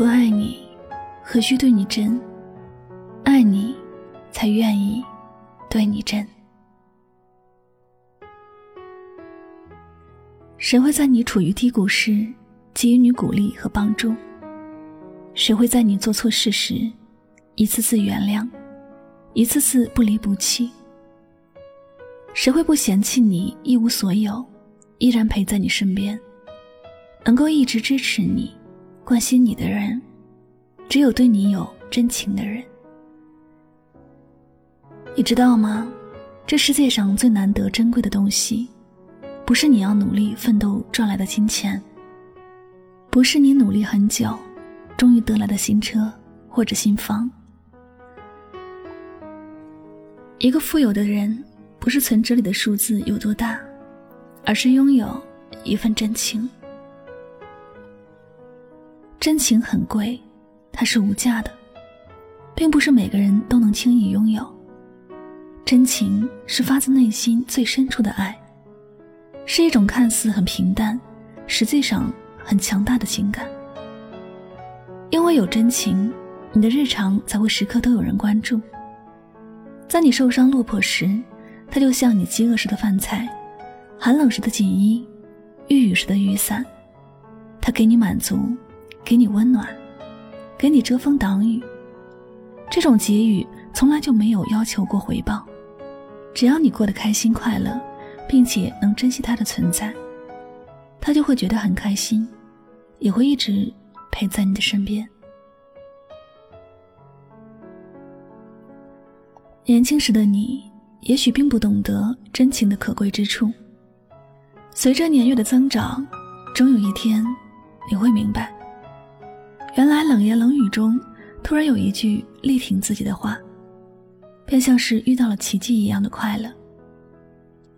不爱你，何须对你真？爱你，才愿意对你真。谁会在你处于低谷时给予你鼓励和帮助？谁会在你做错事时一次次原谅，一次次不离不弃？谁会不嫌弃你一无所有，依然陪在你身边？能够一直支持你、关心你的人，只有对你有真情的人。你知道吗？这世界上最难得珍贵的东西。不是你要努力奋斗赚来的金钱，不是你努力很久，终于得来的新车或者新房。一个富有的人，不是存折里的数字有多大，而是拥有一份真情。真情很贵，它是无价的，并不是每个人都能轻易拥有。真情是发自内心最深处的爱。是一种看似很平淡，实际上很强大的情感。因为有真情，你的日常才会时刻都有人关注。在你受伤落魄时，他就像你饥饿时的饭菜，寒冷时的锦衣，遇雨时的雨伞。他给你满足，给你温暖，给你遮风挡雨。这种给予从来就没有要求过回报，只要你过得开心快乐。并且能珍惜他的存在，他就会觉得很开心，也会一直陪在你的身边。年轻时的你，也许并不懂得真情的可贵之处。随着年月的增长，终有一天，你会明白，原来冷言冷语中，突然有一句力挺自己的话，便像是遇到了奇迹一样的快乐。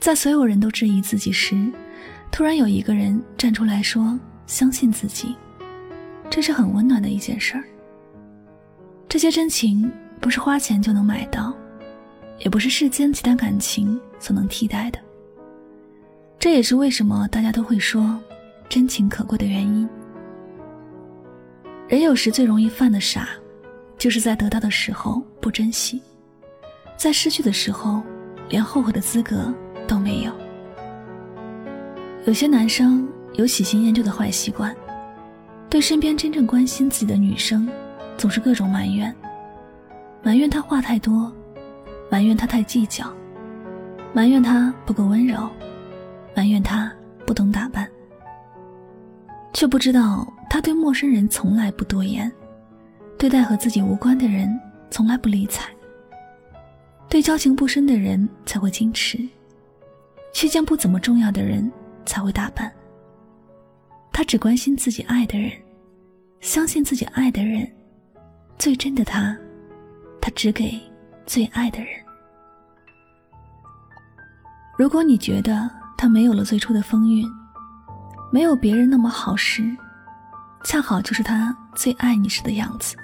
在所有人都质疑自己时，突然有一个人站出来说：“相信自己。”这是很温暖的一件事儿。这些真情不是花钱就能买到，也不是世间其他感情所能替代的。这也是为什么大家都会说真情可贵的原因。人有时最容易犯的傻，就是在得到的时候不珍惜，在失去的时候连后悔的资格。都没有。有些男生有喜新厌旧的坏习惯，对身边真正关心自己的女生，总是各种埋怨，埋怨她话太多，埋怨她太计较，埋怨她不够温柔，埋怨她不懂打扮，却不知道他对陌生人从来不多言，对待和自己无关的人从来不理睬，对交情不深的人才会矜持。去见不怎么重要的人才会打扮。他只关心自己爱的人，相信自己爱的人，最真的他，他只给最爱的人。如果你觉得他没有了最初的风韵，没有别人那么好时，恰好就是他最爱你时的样子。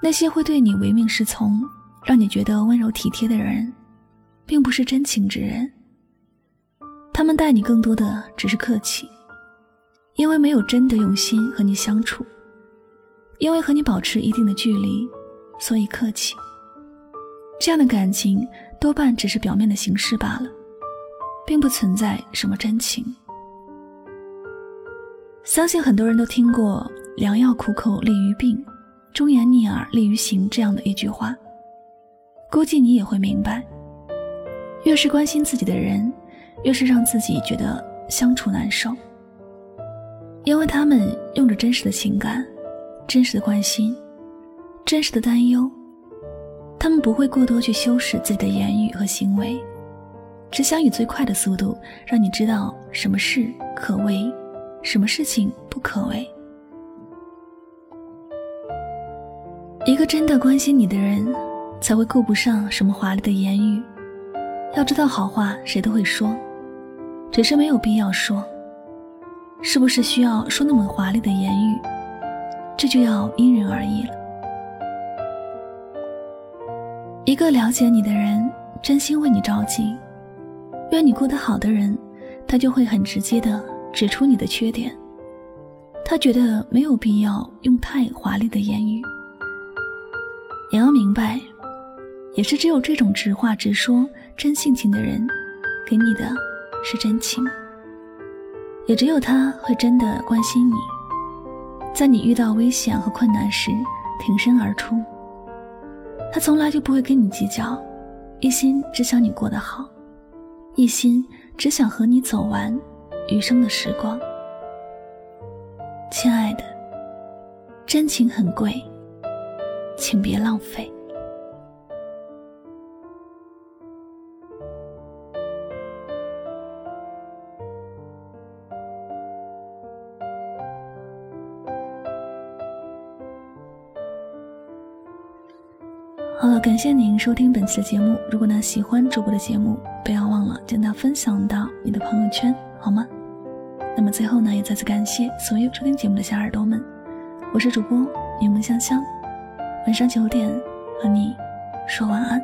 那些会对你唯命是从，让你觉得温柔体贴的人，并不是真情之人。他们待你更多的只是客气，因为没有真的用心和你相处，因为和你保持一定的距离，所以客气。这样的感情多半只是表面的形式罢了，并不存在什么真情。相信很多人都听过“良药苦口利于病，忠言逆耳利于行”这样的一句话，估计你也会明白，越是关心自己的人。越是让自己觉得相处难受，因为他们用着真实的情感、真实的关心、真实的担忧，他们不会过多去修饰自己的言语和行为，只想以最快的速度让你知道什么事可为，什么事情不可为。一个真的关心你的人，才会顾不上什么华丽的言语。要知道，好话谁都会说。只是没有必要说，是不是需要说那么华丽的言语？这就要因人而异了。一个了解你的人，真心为你着急，愿你过得好的人，他就会很直接的指出你的缺点，他觉得没有必要用太华丽的言语。也要明白，也是只有这种直话直说、真性情的人，给你的是真情。也只有他会真的关心你，在你遇到危险和困难时挺身而出。他从来就不会跟你计较，一心只想你过得好，一心只想和你走完余生的时光。亲爱的，真情很贵，请别浪费。好了，感谢您收听本期的节目。如果呢喜欢主播的节目，不要忘了将它分享到你的朋友圈，好吗？那么最后呢，也再次感谢所有收听节目的小耳朵们。我是主播柠檬香香，晚上九点和你说晚安。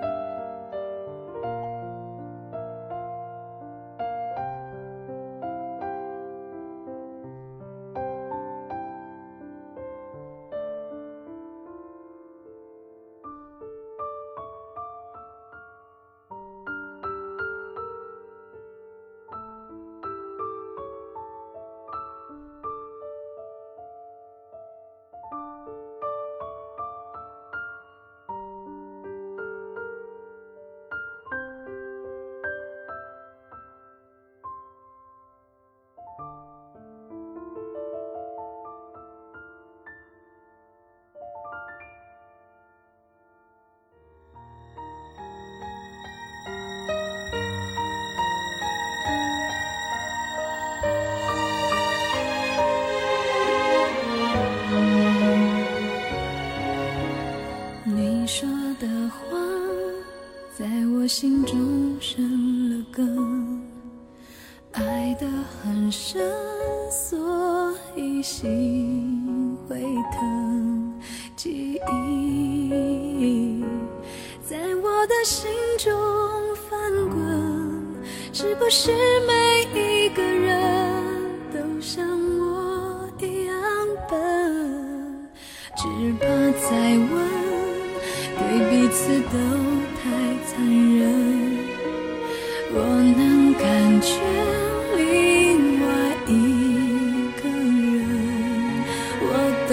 心中生了根，爱得很深，所以心会疼。记忆在我的心中翻滚，是不是每一个人都像我一样笨？只怕再问，对彼此都。残忍，我能感觉另外一个人，我等，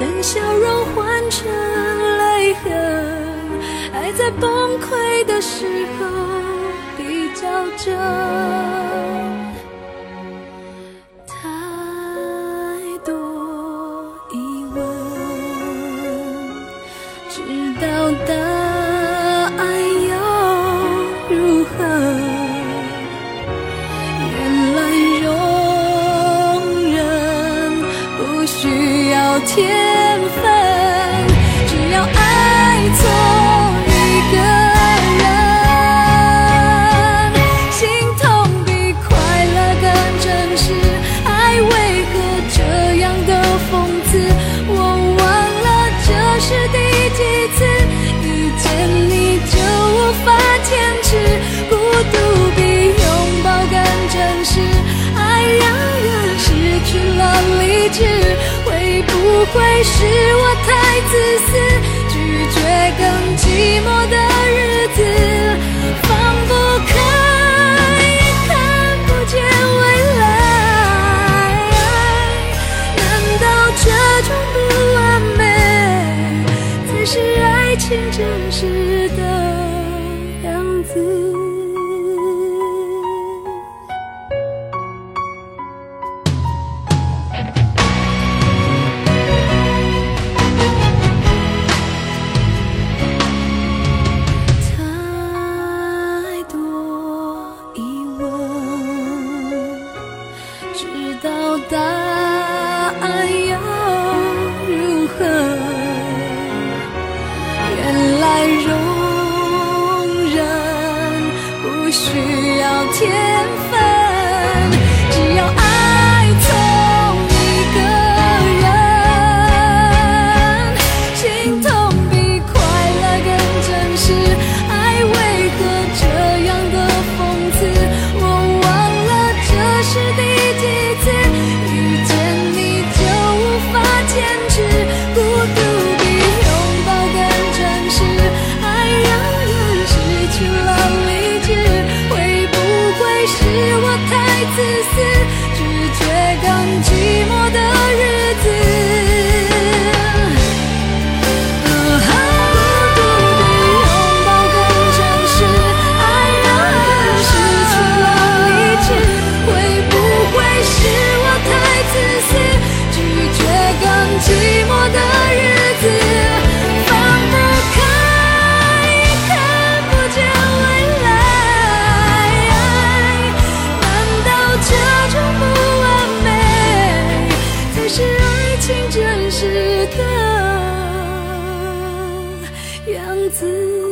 等笑容换成泪痕，爱在崩溃的时候比较真。天分，只要爱错一个人，心痛比快乐更真实。爱为何这样的讽刺？我忘了这是第几次会是我太自私，天自。